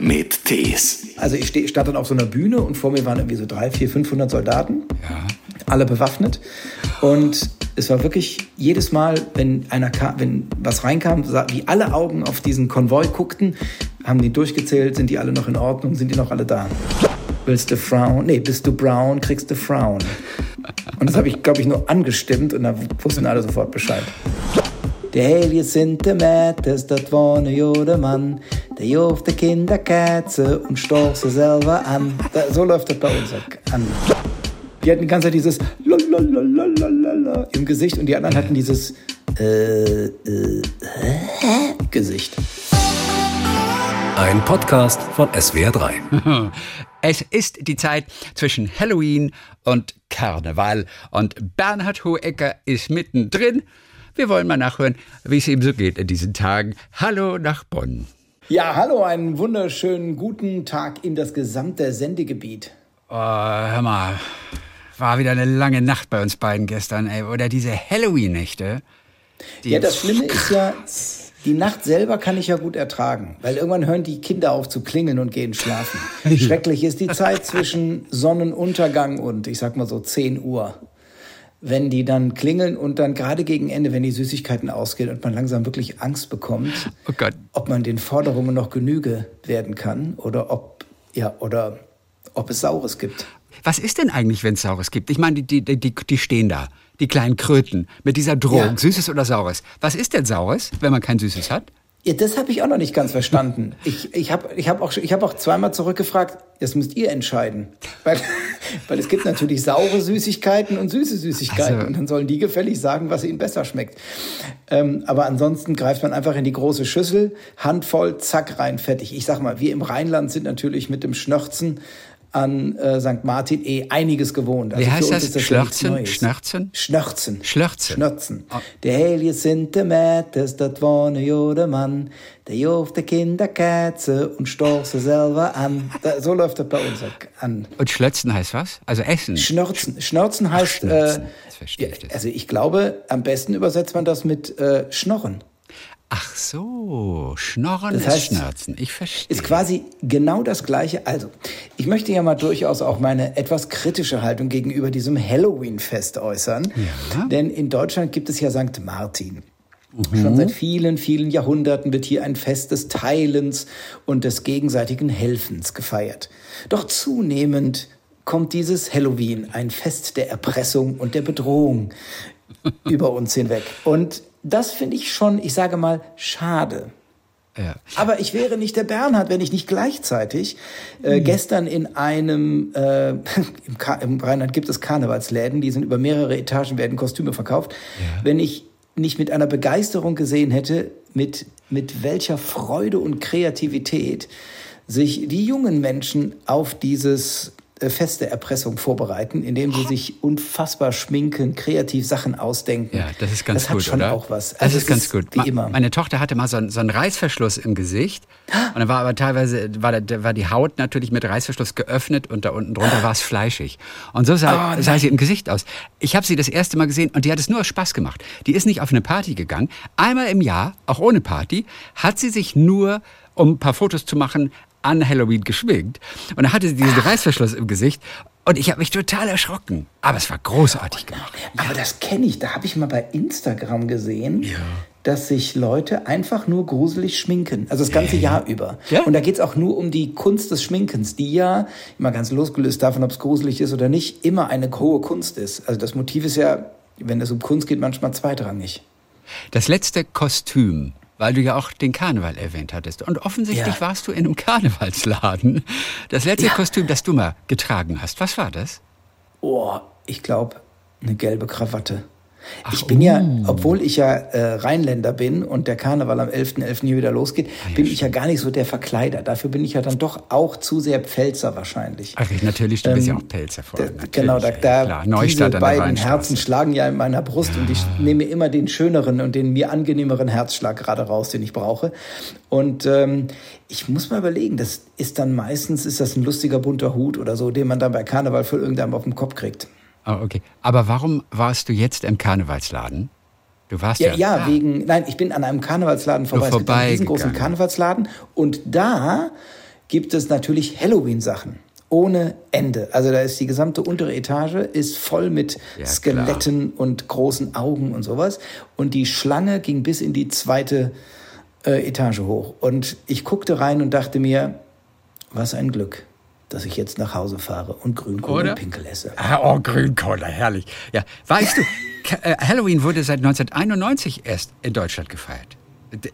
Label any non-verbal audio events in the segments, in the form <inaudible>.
mit Tees. Also ich steh, stand dann auf so einer Bühne und vor mir waren irgendwie so drei, vier, 500 Soldaten, Ja. alle bewaffnet. Und es war wirklich jedes Mal, wenn einer kam, wenn was reinkam, wie alle Augen auf diesen Konvoi guckten, haben die durchgezählt, sind die alle noch in Ordnung, sind die noch alle da? Willst du Frown? Nee, bist du brown, kriegst du Frown. Und das habe ich, glaube ich, nur angestimmt und da wussten alle sofort Bescheid. De helje Sinte Mätes, dat war ne jode Mann, der jofte Kinderkätze und stoch sie selber an. Da, so läuft das bei uns an. Die hatten die ganze Zeit dieses Lololololololol im Gesicht und die anderen hatten dieses äh, äh, hä? Gesicht. Ein Podcast von SWR3. <laughs> Es ist die Zeit zwischen Halloween und Karneval und Bernhard Hohecker ist mittendrin. Wir wollen mal nachhören, wie es ihm so geht in diesen Tagen. Hallo nach Bonn. Ja, hallo, einen wunderschönen guten Tag in das gesamte Sendegebiet. Oh, hör mal, war wieder eine lange Nacht bei uns beiden gestern, ey. Oder diese Halloween-Nächte. Die- Ja, das Schlimme ist ja, die Nacht selber kann ich ja gut ertragen, weil irgendwann hören die Kinder auf zu klingeln und gehen schlafen. <laughs> Schrecklich ist die Zeit zwischen Sonnenuntergang und, ich sag mal so, 10 Uhr. Wenn die dann klingeln und dann gerade gegen Ende, wenn die Süßigkeiten ausgehen und man langsam wirklich Angst bekommt, Oh ob man den Forderungen noch Genüge werden kann oder ob, ja, oder ob es Saures gibt. Was ist denn eigentlich, wenn es Saures gibt? Ich meine, die, die, die, die stehen da, die kleinen Kröten, mit dieser Drohung, Ja. Süßes oder Saures. Was ist denn Saures, wenn man kein Süßes hat? Ja, das habe ich auch noch nicht ganz verstanden. Ich, ich habe ich hab auch, ich hab auch zweimal zurückgefragt, das müsst ihr entscheiden. Weil, <laughs> weil es gibt natürlich saure Süßigkeiten und süße Süßigkeiten. Also- und dann sollen die gefällig sagen, was ihnen besser schmeckt. Ähm, aber ansonsten greift man einfach in die große Schüssel, Handvoll, zack, rein, fertig. Ich sag mal, wir im Rheinland sind natürlich mit dem Schnörzen an äh, St. Martin eh einiges gewohnt. Also Wie für heißt uns das? nichts Schlörzen? Schnörzen? Schnörzen. Schlörzen. Schnörzen. Der Helje sind de Mätes, dat war ne jode Mann, der joft de Kinderkätze und stoch sie selber an. Da, so läuft das bei uns an. Und Schlötzen heißt was? Also Essen. Schnörzen. Schnörzen heißt, Schnörzen. äh, Das ich ja, das. also ich glaube, am besten übersetzt man das mit äh, Schnorren. Ach so, Schnorren Das ist heißt, Schnörzen. Ich verstehe. Ist quasi genau das Gleiche. Also, ich möchte ja mal durchaus auch meine etwas kritische Haltung gegenüber diesem Halloween-Fest äußern. Ja. Denn in Deutschland gibt es ja St. Martin. Schon seit vielen, vielen Jahrhunderten wird hier ein Fest des Teilens und des gegenseitigen Helfens gefeiert. Doch zunehmend kommt dieses Halloween, ein Fest der Erpressung und der Bedrohung, <laughs> über uns hinweg. Und das finde ich schon, ich sage mal, schade. ja. Aber ich wäre nicht der Bernhard, wenn ich nicht gleichzeitig äh, gestern in einem, äh, <laughs> im, im Rheinland gibt es Karnevalsläden, die sind über mehrere Etagen, werden Kostüme verkauft. Wenn ich nicht mit einer Begeisterung gesehen hätte, mit, mit welcher Freude und Kreativität sich die jungen Menschen auf dieses äh, Fest der Erpressung vorbereiten, indem sie sich unfassbar schminken, kreativ Sachen ausdenken. Ja, das ist ganz das hat gut, schon oder? auch was. Das Also ist es ganz gut. Wie immer. Meine Tochter hatte mal so einen, so einen Reißverschluss im Gesicht. Und dann war aber teilweise, war, war die Haut natürlich mit Reißverschluss geöffnet und da unten drunter war es fleischig. Und so sah, Oh, sah sie im Gesicht aus. Ich habe sie das erste Mal gesehen und die hat es nur aus Spaß gemacht. Die ist nicht auf eine Party gegangen. Einmal im Jahr, auch ohne Party, hat sie sich nur, um ein paar Fotos zu machen, an Halloween geschminkt. Und da hatte sie diesen Reißverschluss im Gesicht. Und ich habe mich total erschrocken. Aber es war großartig gemacht. Aber das kenne ich. Da habe ich mal bei Instagram gesehen, dass sich Leute einfach nur gruselig schminken. Also das ganze Jahr über. Ja. Und da geht es auch nur um die Kunst des Schminkens, die ja, immer ganz losgelöst davon, ob es gruselig ist oder nicht, immer eine hohe Kunst ist. Also das Motiv ist ja, wenn es um Kunst geht, manchmal zweitrangig. Das letzte Kostüm, weil du ja auch den Karneval erwähnt hattest. Und offensichtlich Ja. warst du in einem Karnevalsladen. Das letzte Ja. Kostüm, das du mal getragen hast, was war das? Oh, ich glaube, eine gelbe Krawatte. Ich bin ja, obwohl ich ja äh, Rheinländer bin und der Karneval am 11.11. hier wieder losgeht, bin ich ja gar nicht so der Verkleider. Dafür bin ich ja dann doch auch zu sehr Pfälzer wahrscheinlich. Ach, ich- natürlich, du bist ja Ähm, auch Pelzer vor allem. Genau, da, da klar. diese Neustadt der beiden. Herzen schlagen ja in meiner Brust und ich nehme immer den schöneren und den mir angenehmeren Herzschlag gerade raus, den ich brauche. Und ähm, ich muss mal überlegen, das ist dann meistens ist das ein lustiger bunter Hut oder so, den man dann bei Karneval für irgendeinem auf den Kopf kriegt. Oh, okay. Aber warum warst du jetzt im Karnevalsladen? Du warst ja. Ja, ja, da. wegen, nein, ich bin an einem Karnevalsladen vorbei. Es gibt einen vorbeigegangen. Karnevalsladen und da gibt es natürlich Halloween-Sachen. Ohne Ende. Also da ist die gesamte untere Etage ist voll mit Ja, Skeletten und großen Augen und sowas. Und die Schlange ging bis in die zweite äh, Etage hoch. Und ich guckte rein und dachte mir, was ein Glück, dass ich jetzt nach Hause fahre und Grünkohl und Pinkel esse. Ah, oh, Grünkohle, herrlich. Ja, weißt du, äh, Halloween wurde seit 1991 erst in Deutschland gefeiert.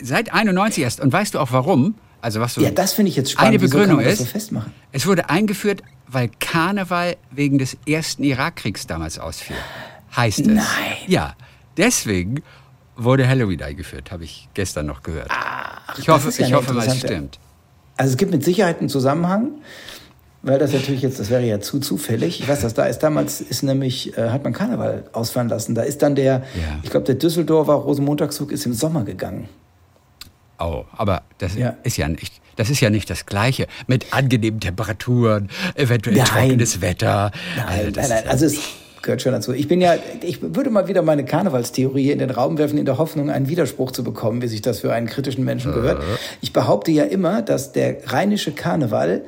Seit 91 erst. Und weißt du auch warum? Also was so Ja, das finde ich jetzt spannend. Eine Begründung ist, so festmachen? es wurde eingeführt, weil Karneval wegen des ersten Irakkriegs damals ausfiel. Heißt es. Nein. Ja, deswegen wurde Halloween eingeführt, habe ich gestern noch gehört. Ach, ich hoffe, ja ich hoffe mal, es stimmt. Also es gibt mit Sicherheit einen Zusammenhang, weil das natürlich jetzt, das wäre ja zu zufällig. Ich weiß das, da ist damals, ist nämlich, äh, hat man Karneval ausfahren lassen. Da ist dann der, Ja. ich glaube, der Düsseldorfer Rosenmontagszug ist im Sommer gegangen. Oh, aber das Ja. ist ja nicht, das ist ja nicht das Gleiche. Mit angenehmen Temperaturen, eventuell Nein. trockenes Wetter. Nein, Also das nein, nein, also es gehört schon dazu. Ich bin ja, ich würde mal wieder meine Karnevalstheorie in den Raum werfen, in der Hoffnung, einen Widerspruch zu bekommen, wie sich das für einen kritischen Menschen gehört. Ich behaupte ja immer, dass der rheinische Karneval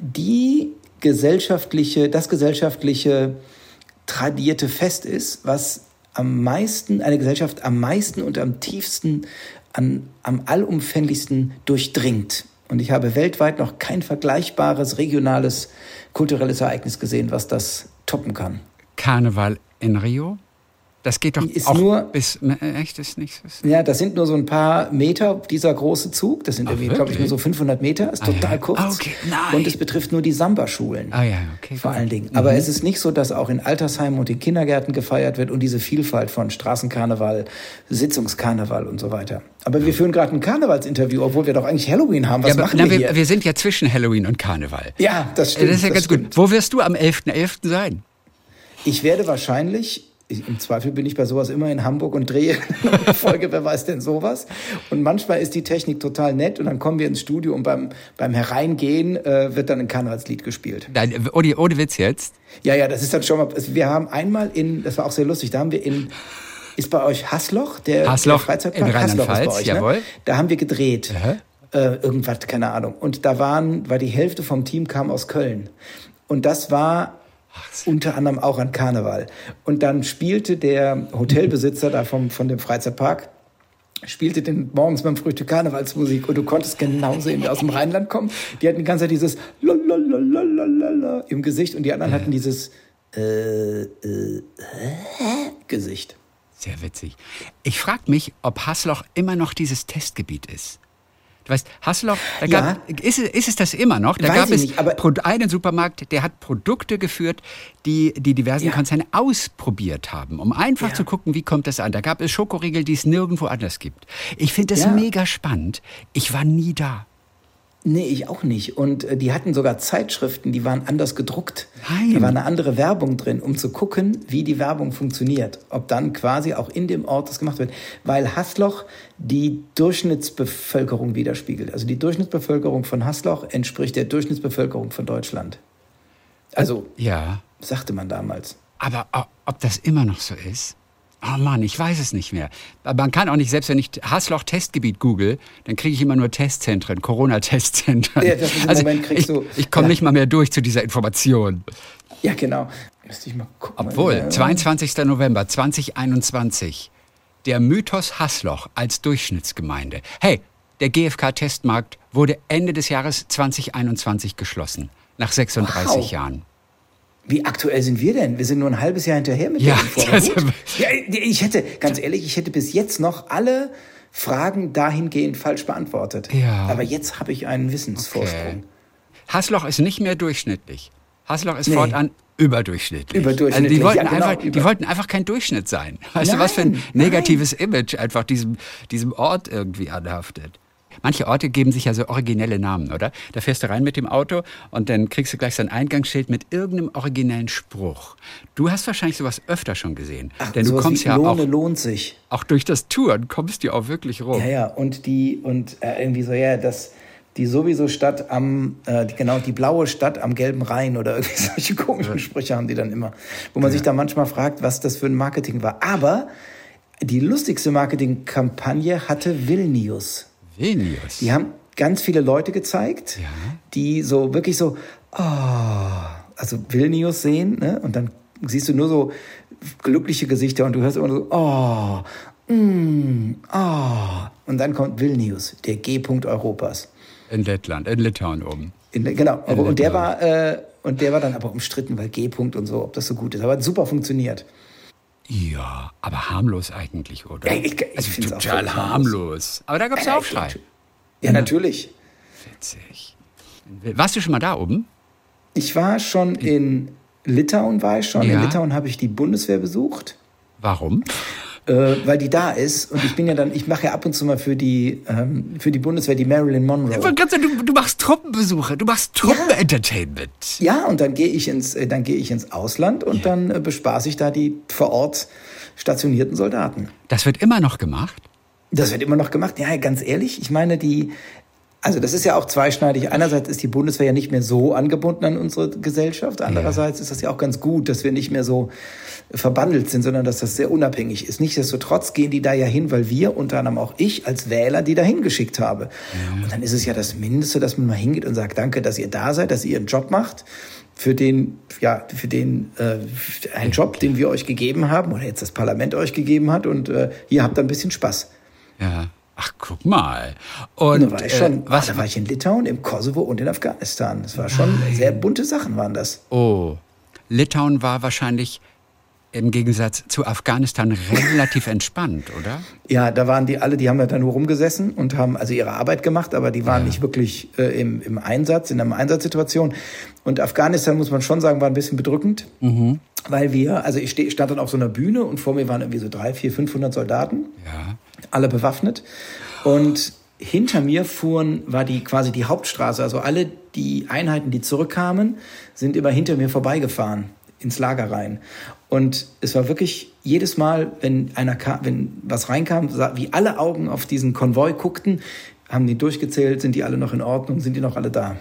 die gesellschaftliche, das gesellschaftliche tradierte Fest ist, was am meisten, eine Gesellschaft am meisten und am tiefsten, an, am allumfänglichsten durchdringt. Und ich habe weltweit noch kein vergleichbares regionales kulturelles Ereignis gesehen, was das toppen kann. Karneval in Rio? Das geht doch Ist auch nur- bis, äh, echt, ist nicht so. Ja, das sind nur so ein paar Meter, dieser große Zug. Das sind Ach, irgendwie, glaube ich, nur so 500 Meter. Ist Ah, ja. total kurz. Ah, okay. Nein. Und es betrifft nur die Samba-Schulen. Ah ja, okay. Vor gut. allen Dingen. Aber es ist nicht so, dass auch in Altersheimen und in Kindergärten gefeiert wird und diese Vielfalt von Straßenkarneval, Sitzungskarneval und so weiter. Aber wir führen gerade ein Karnevalsinterview, obwohl wir doch eigentlich Halloween haben. Was ja, aber, machen na, wir hier? wir sind ja zwischen Halloween und Karneval. ja, das stimmt. das ist ja ganz stimmt. gut. Wo wirst du am 11.11. sein? Ich werde wahrscheinlich, ich, im Zweifel bin ich bei sowas immer in Hamburg und drehe <laughs> eine Folge, wer weiß denn sowas. Und manchmal ist die Technik total nett und dann kommen wir ins Studio und beim, beim Hereingehen äh, wird dann ein Karnevalslied gespielt. Nein, ohne, ohne Witz jetzt. Ja, ja, das ist dann schon mal, also wir haben einmal in, das war auch sehr lustig, da haben wir in, ist bei euch Hassloch, der, Hassloch der Freizeitpark? in Hassloch ist bei euch, jawohl. Ne? Da haben wir gedreht. Äh, irgendwas, keine Ahnung. Und da waren, weil die Hälfte vom Team kam aus Köln. Und das war unter anderem auch an Karneval. Und dann spielte der Hotelbesitzer da vom, von dem Freizeitpark, spielte den morgens beim Frühstück Karnevalsmusik und du konntest genau sehen, wer aus dem Rheinland kommt. Die hatten die ganze Zeit dieses Lalalalalalala im Gesicht und die anderen hatten dieses äh, äh, hä? Gesicht. Sehr witzig. Ich frage mich, ob Hassloch immer noch dieses Testgebiet ist. Du weißt, Hassloch, da Ja. gab, ist, es- ist es das immer noch? Da Weiß gab es nicht, einen Supermarkt, der hat Produkte geführt, die die diversen Ja. Konzerne ausprobiert haben, um einfach Ja. zu gucken, wie kommt das an. Da gab es Schokoriegel, die es nirgendwo anders gibt. Ich finde das Ja. mega spannend. Ich war nie da. Nee, ich auch nicht. Und äh, die hatten sogar Zeitschriften, die waren anders gedruckt. Nein. Da war eine andere Werbung drin, um zu gucken, wie die Werbung funktioniert. Ob dann quasi auch in dem Ort das gemacht wird. Weil Hassloch die Durchschnittsbevölkerung widerspiegelt. Also die Durchschnittsbevölkerung von Hassloch entspricht der Durchschnittsbevölkerung von Deutschland. Also, Ja. sagte man damals. Aber ob das immer noch so ist? Oh Mann, ich weiß es nicht mehr. Man kann auch nicht, selbst wenn ich Hassloch-Testgebiet google, dann kriege ich immer nur Testzentren, Corona-Testzentren. Ja, das ist im also Moment kriegst ich, du- ich komme ja. nicht mal mehr durch zu dieser Information. Ja, genau. Müsste ich mal gucken. Obwohl, Ja. 22. November 2021, der Mythos Hassloch als Durchschnittsgemeinde. Hey, der GfK-Testmarkt wurde Ende des Jahres 2021 geschlossen, nach 36 Wow. Jahren. Wie aktuell sind wir denn? Wir sind nur ein halbes Jahr hinterher mit Ja, der Info. Aber das- gut. ja, ich hätte, ganz ehrlich, ich hätte bis jetzt noch alle Fragen dahingehend falsch beantwortet. Ja. Aber jetzt habe ich einen Wissensvorsprung. Hassloch ist nicht mehr durchschnittlich. Hassloch ist Nee. fortan überdurchschnittlich. Überdurchschnittlich, Also die wollten, ja, genau, einfach, die über- wollten einfach kein Durchschnitt sein. Weißt du, was für ein Nein, negatives Image einfach diesem, diesem Ort irgendwie anhaftet. Manche Orte geben sich ja so originelle Namen, oder? Da fährst du rein mit dem Auto und dann kriegst du gleich so ein Eingangsschild mit irgendeinem originellen Spruch. Du hast wahrscheinlich sowas öfter schon gesehen. Ach, denn du kommst ja Lohne auch, lohnt sich. auch durch das Touren, kommst du auch wirklich rum. Ja, ja. Und die, und äh, irgendwie so, ja, das, die sowieso Stadt am, äh, genau, die blaue Stadt am gelben Rhein oder <laughs> irgendwie solche komischen Sprüche haben die dann immer. Wo man sich dann manchmal fragt, was das für ein Marketing war. Aber die lustigste Marketingkampagne hatte Vilnius. Vilnius. Die haben ganz viele Leute gezeigt, Ja. die so wirklich so, oh, also Vilnius sehen, ne? Und dann siehst du nur so glückliche Gesichter und du hörst immer so, oh, mm, oh. Und dann kommt Vilnius, der G-Punkt Europas. In Lettland, in Litauen oben. In, genau, In und der war äh, und der war dann aber umstritten, weil G-Punkt und so, ob das so gut ist. Aber hat super funktioniert. Ja, aber harmlos eigentlich, oder? Ja, ich- ich also total harmlos. Aber da gab es ja Aufschrei. Ja, natürlich. Witzig. Warst du schon mal da oben? Ich war schon in Litauen, war ich schon. In Ja. Litauen habe ich die Bundeswehr besucht. Warum? Äh, weil die da ist und ich bin ja dann, ich mache ja ab und zu mal für die ähm, für die Bundeswehr die Marilyn Monroe. sagen, du, du machst Truppenbesuche, du machst Truppenentertainment. Ja, und dann gehe ich ins äh, dann gehe ich ins Ausland und dann äh, bespaße ich da die vor Ort stationierten Soldaten. Das wird immer noch gemacht. Das wird immer noch gemacht. Ja, ganz ehrlich, ich meine die also das ist ja auch zweischneidig. Einerseits ist die Bundeswehr ja nicht mehr so angebunden an unsere Gesellschaft. Andererseits ist das ja auch ganz gut, dass wir nicht mehr so verbandelt sind, sondern dass das sehr unabhängig ist. Nichtsdestotrotz gehen die da ja hin, weil wir, unter anderem auch ich als Wähler, die da hingeschickt habe. Und dann ist es ja das Mindeste, dass man mal hingeht und sagt, danke, dass ihr da seid, dass ihr ihren Job macht. Für den, ja, für den, äh, einen Job, den wir euch gegeben haben, oder jetzt das Parlament euch gegeben hat, und äh, ihr habt da ein bisschen Spaß. Ja. Ach, guck mal. Und da war ich schon, äh, was? da war ich in Litauen, im Kosovo und in Afghanistan. Das war schon sehr bunte Sachen waren das. Oh, Litauen war wahrscheinlich im Gegensatz zu Afghanistan relativ <laughs> entspannt, oder? Ja, da waren die alle, die haben ja da nur rumgesessen und haben also ihre Arbeit gemacht, aber die waren nicht wirklich äh, im, im Einsatz, in einer Einsatzsituation. Und Afghanistan, muss man schon sagen, war ein bisschen bedrückend, weil wir, also ich steh, stand dann auf so einer Bühne und vor mir waren irgendwie so drei, vier, 500 Soldaten. Ja. Alle bewaffnet. Und hinter mir fuhren, war die quasi die Hauptstraße. Also alle die Einheiten, die zurückkamen, sind immer hinter mir vorbeigefahren ins Lager rein. Und es war wirklich jedes Mal, wenn einer kam, wenn was reinkam, wie alle Augen auf diesen Konvoi guckten, haben die durchgezählt, sind die alle noch in Ordnung, sind die noch alle da.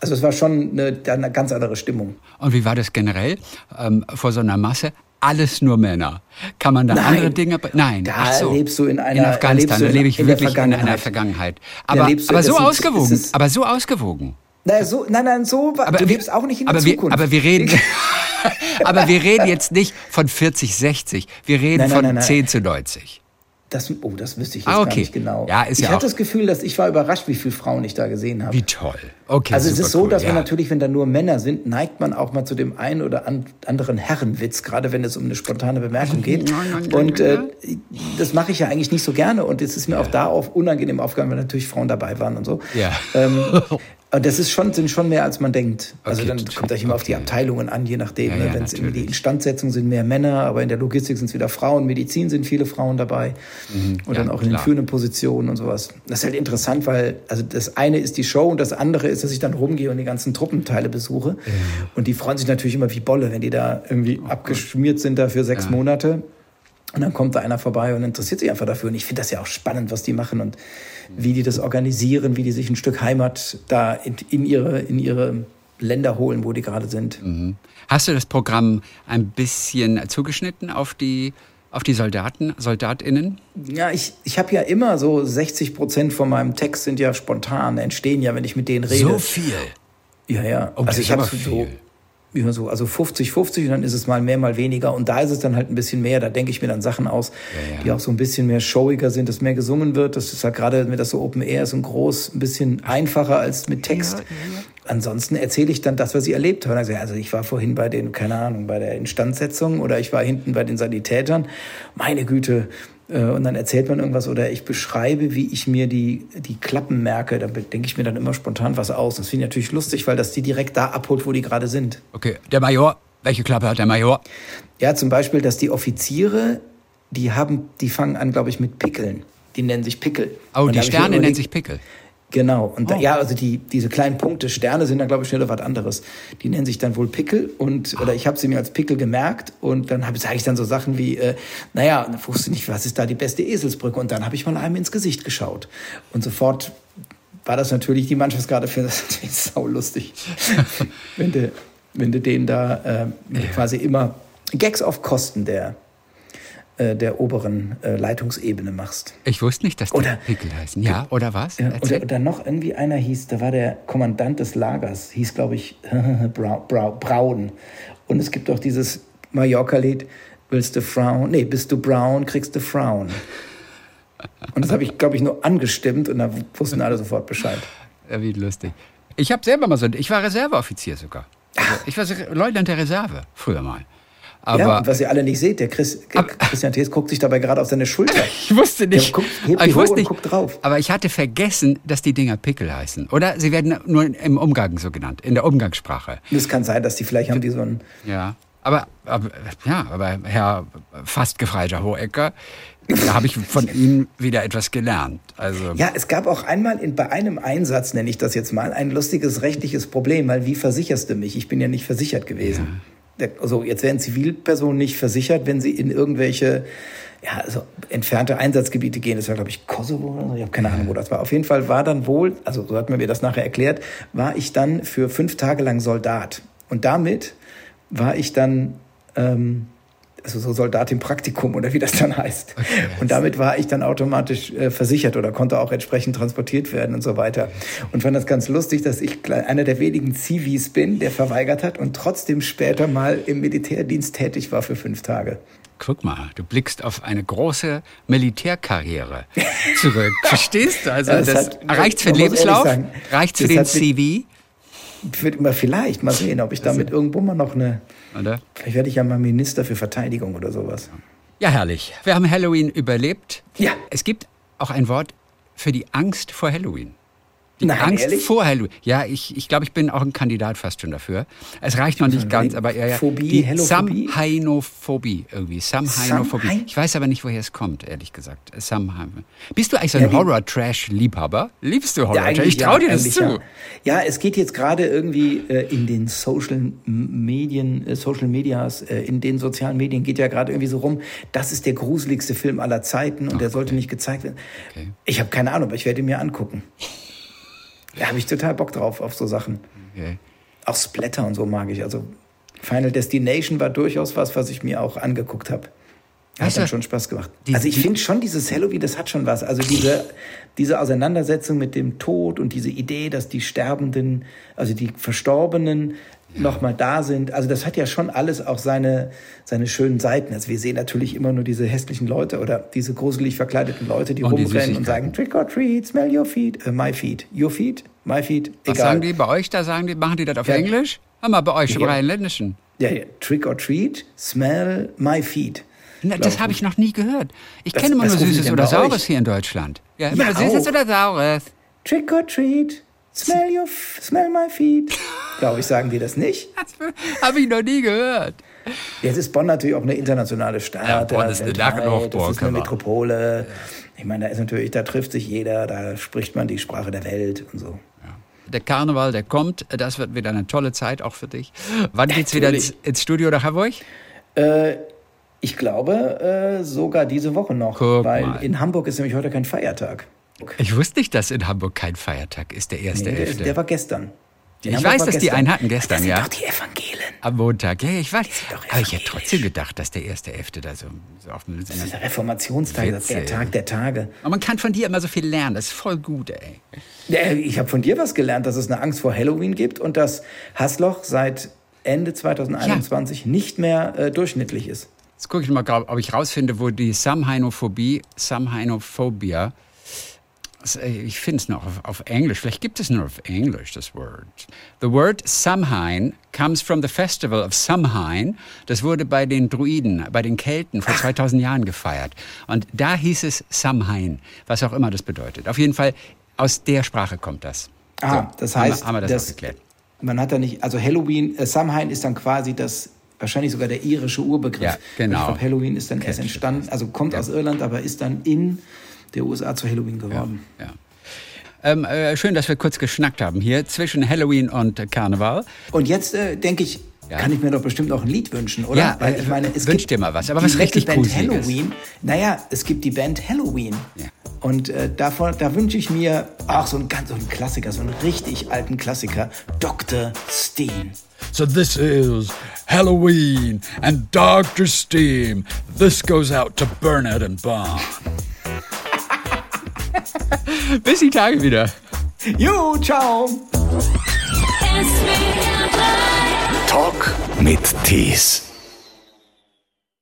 Also es war schon eine, eine ganz andere Stimmung. Und wie war das generell ähm, vor so einer Masse? Alles nur Männer. Kann man da Nein. andere Dinge? Nein, Da ach so. lebst du in einer- in Afghanistan. Da lebe ich in wirklich in einer Vergangenheit. Aber, du- aber so ausgewogen. ist- aber so ausgewogen. Naja, so, nein, nein, so war, du wir- lebst auch nicht in der aber wir, Zukunft. Aber wir reden, <laughs> aber wir reden jetzt nicht von 40, 60. Wir reden Nein, nein, von nein. 10 zu 90. Das, oh, das wüsste ich jetzt Ah, okay. gar nicht genau. Ja, ist ich ja hatte auch- das Gefühl, dass ich war überrascht, wie viele Frauen ich da gesehen habe. Wie toll. Okay, also es ist so, cool. dass man ja. natürlich, wenn da nur Männer sind, neigt man auch mal zu dem einen oder an, anderen Herrenwitz, gerade wenn es um eine spontane Bemerkung geht. <laughs> Und äh, das mache ich ja eigentlich nicht so gerne. Und es ist mir auch da auf unangenehm aufgegangen, weil natürlich Frauen dabei waren und so. Ja. Ähm, <laughs> aber das ist schon, sind schon mehr, als man denkt. Also Okay, dann kommt das immer auf die Okay. Abteilungen an, je nachdem. Ja, ne? ja, Wenn es irgendwie die. Instandsetzung sind mehr Männer, aber in der Logistik sind es wieder Frauen, Medizin sind viele Frauen dabei. und ja, dann auch in den klar. führenden Positionen und sowas. Das ist halt interessant, weil also das eine ist die Show und das andere ist, dass ich dann rumgehe und die ganzen Truppenteile besuche. Und die freuen sich natürlich immer wie Bolle, wenn die da irgendwie Oh abgeschmiert sind da für sechs Monate. Und dann kommt da einer vorbei und interessiert sich einfach dafür. Und ich finde das ja auch spannend, was die machen und wie die das organisieren, wie die sich ein Stück Heimat da in, in, ihre, in ihre Länder holen, wo die gerade sind. Hast du das Programm ein bisschen zugeschnitten auf die, auf die Soldaten, SoldatInnen? Ja, ich, ich habe ja immer so 60 Prozent von meinem Text sind ja spontan, entstehen ja, wenn ich mit denen rede. So viel. Ja, ja. Das also ich habe so, viel. ja, so, also 50, 50 und dann ist es mal mehr, mal weniger. Und da ist es dann halt ein bisschen mehr. Da denke ich mir dann Sachen aus, Ja, ja. die auch so ein bisschen mehr showiger sind, dass mehr gesungen wird. Das ist halt gerade, wenn das so Open Air ist und groß, ein bisschen einfacher als mit Text. Ansonsten erzähle ich dann das, was ich erlebt habe. Also, also ich war vorhin bei den, keine Ahnung, bei der Instandsetzung oder ich war hinten bei den Sanitätern. Meine Güte. Äh, Und dann erzählt man irgendwas oder ich beschreibe, wie ich mir die, die Klappen merke. Da denke ich mir dann immer spontan was aus. Das finde ich natürlich lustig, weil das die direkt da abholt, wo die gerade sind. Okay, der Major. Welche Klappe hat der Major? Ja, zum Beispiel, dass die Offiziere, die haben, die fangen an, glaube ich, mit Pickeln. Die nennen sich Pickel. Oh, Und die Sterne nennen sich Pickel. Genau. Und da, Oh. ja, also die, diese kleinen Punkte, Sterne sind dann, glaube ich, schneller was anderes. Die nennen sich dann wohl Pickel und, oder ich habe sie mir als Pickel gemerkt und dann sage ich dann so Sachen wie, äh, naja, dann wusste nicht, was ist da die beste Eselsbrücke? Und dann habe ich mal einem ins Gesicht geschaut. Und sofort war das natürlich, die Mannschaftsgarde findet <laughs> das natürlich saulustig. <laughs> wenn du, wenn du denen da äh, quasi immer Gags auf Kosten der, der oberen äh, Leitungsebene machst. Ich wusste nicht, dass die Oder- Pickel heißen. Ja, oder was? Ja, oder, oder noch irgendwie einer hieß, da war der Kommandant des Lagers, hieß glaube ich Brau- Brau- Braun. Und es gibt auch dieses Mallorca-Lied, willst du Frauen? Nee, bist du Brown, kriegst du Frauen. Und das habe ich, glaube ich, nur angestimmt und da wussten alle sofort Bescheid. Ja, wie lustig. Ich habe selber mal so, ich war Reserveoffizier sogar. Also, ich war Leutnant der Reserve früher mal. Aber ja, und was ihr alle nicht seht, der Chris, Christian Thees guckt sich dabei gerade auf seine Schulter. <laughs> ich wusste nicht. Ja, guck, hebt aber die ich wusste nicht. guckt drauf. Aber ich hatte vergessen, dass die Dinger Pickel heißen. Oder sie werden nur im Umgang so genannt, in der Umgangssprache. Es kann sein, dass die vielleicht haben die so ein. Ja. Aber, aber ja, aber Herr fast gefreiter Hohecker, da habe ich von Ihnen wieder etwas gelernt. Also Ja, es gab auch einmal in, bei einem Einsatz, nenne ich das jetzt mal, ein lustiges rechtliches Problem, weil wie versicherst du mich? Ich bin ja nicht versichert gewesen. Also jetzt werden Zivilpersonen nicht versichert, wenn sie in irgendwelche ja, also entfernte Einsatzgebiete gehen. Das war, glaube ich, Kosovo oder so. Ich habe keine Ahnung, wo das war. Auf jeden Fall war dann wohl, also so hat man mir das nachher erklärt, war ich dann für fünf Tage lang Soldat. Und damit war ich dann ähm, also so Soldat im Praktikum oder wie das dann heißt. Und damit war ich dann automatisch äh, versichert oder konnte auch entsprechend transportiert werden und so weiter. Und fand das ganz lustig, dass ich einer der wenigen Zivis bin, der verweigert hat und trotzdem später mal im Militärdienst tätig war für fünf Tage. guck mal, du blickst auf eine große Militärkarriere zurück. <laughs> Verstehst du? Also Das das, hat- reicht's für den Lebenslauf? sagen, reicht's für den CV? Wird immer vielleicht mal sehen, ob ich damit irgendwo mal noch eine. Oder? Vielleicht werde ich ja mal Minister für Verteidigung oder sowas. Ja, herrlich. Wir haben Halloween überlebt. Ja. Es gibt auch ein Wort für die Angst vor Halloween. Die Nein, Angst ehrlich? vor Halloween. Ja, ich, ich glaube, ich bin auch ein Kandidat fast schon dafür. Es reicht noch nicht ganz, aber eher ja, Phobie, die? Samhainophobie irgendwie. Samhainophobie. Samhain- Ich weiß aber nicht, woher es kommt, ehrlich gesagt. Samhain. Bist du eigentlich so ein Ja, Horror-Trash-Liebhaber? Liebst du Horror-Trash? eigentlich ich trau dir das zu. Ja. ja, es geht jetzt gerade irgendwie äh, in den Social Medien, äh, Social Medias, äh, in den sozialen Medien geht ja gerade irgendwie so rum, das ist der gruseligste Film aller Zeiten und der sollte nicht gezeigt werden. Okay. Ich habe keine Ahnung, aber ich werde ihn mir angucken. Da habe ich total Bock drauf, auf so Sachen. Okay. Auch Splatter und so mag ich. Also Final Destination war durchaus was, was ich mir auch angeguckt habe. Hat Weißt du, dann schon Spaß gemacht. die- also ich finde schon, dieses Halloween, das hat schon was. Also diese, diese Auseinandersetzung mit dem Tod und diese Idee, dass die Sterbenden, also die Verstorbenen noch mal da sind. Also das hat ja schon alles auch seine, seine schönen Seiten. Also wir sehen natürlich immer nur diese hässlichen Leute oder diese gruselig verkleideten Leute, die Und die rumrennen und Süßigkeiten. sagen, trick or treat, smell your feet, äh, my feet, your feet, my feet, Was egal. sagen die bei euch da? Sagen die, machen die das auf Ja. Englisch? Hör mal, bei euch im Ja. Rheinländischen. Ja, ja, trick or treat, smell my feet. Na, das habe ich noch nie gehört. Ich Was- kenne immer was nur die Süßes oder Saures euch? hier in Deutschland. Ja, immer Ja, Süßes auch. oder Saures. Trick or treat, smell your, f- smell my feet. Glaube ich, sagen die das nicht? Habe ich noch nie gehört. Jetzt ist Bonn natürlich auch eine internationale Stadt. Ja, Bonn ist eine Lachenhochburg, Das ist eine Metropole. Ich meine, da ist natürlich, da trifft sich jeder, da spricht man die Sprache der Welt und so. Der Karneval, der kommt, das wird wieder eine tolle Zeit auch für dich. Wann geht's wieder ins, ins Studio nach Hamburg? Äh, ich glaube äh, sogar diese Woche noch, Guck weil mal. in Hamburg ist nämlich heute kein Feiertag. Ich wusste nicht, dass in Hamburg kein Feiertag ist, der erste Nee, der, Elfte. der war gestern. In Ich Hamburg weiß, dass die gestern. einen hatten gestern, das sind ja. doch die Evangelen. Am Montag, ja, ich weiß. Aber ich hätte trotzdem gedacht, dass der erste Elfte da so, so auf dem Das ist der Reformationstag, das ist der. Tag der Tage. Aber man kann von dir immer so viel lernen, das ist voll gut, ey. Ja, ich habe von dir was gelernt, dass es eine Angst vor Halloween gibt und dass Hasloch seit Ende 2021 nicht mehr äh, durchschnittlich ist. Jetzt gucke ich mal, ob ich rausfinde, wo die Samhainophobie, Samhainophobia, das, äh, ich finde es noch auf, auf Englisch, vielleicht gibt es nur auf Englisch das Wort. The word Samhain comes from the festival of Samhain. Das wurde bei den Druiden, bei den Kelten vor 2000 Jahren gefeiert. Und da hieß es Samhain, was auch immer das bedeutet. Auf jeden Fall, aus der Sprache kommt das. Ah, So, das haben wir- heißt, haben wir das dass auch geklärt. man hat da nicht, also Halloween, äh, Samhain ist dann quasi das, wahrscheinlich sogar der irische Urbegriff. Ja, genau. Ich glaube, Halloween ist dann erst entstanden, also kommt aus Irland, aber ist dann in der USA zu Halloween geworden. Ja. Ähm, äh, schön, dass wir kurz geschnackt haben hier zwischen Halloween und Karneval. Und jetzt äh, denke ich, Ja. kann ich mir doch bestimmt auch ein Lied wünschen, oder? Ja, Weil äh, ich meine, es wünsch gibt dir mal was, aber die was richtig Band Gruseliges. Halloween. Naja, es gibt die Band Halloween. Ja. Und äh, davon, da wünsche ich mir auch so einen ganz so einen Klassiker, so einen richtig alten Klassiker, Dr. Steen. So this is Halloween and Dr. Steam. This goes out to Bernard and Bon. Bis die Tage wieder. Jo, ciao. Talk mit Tees.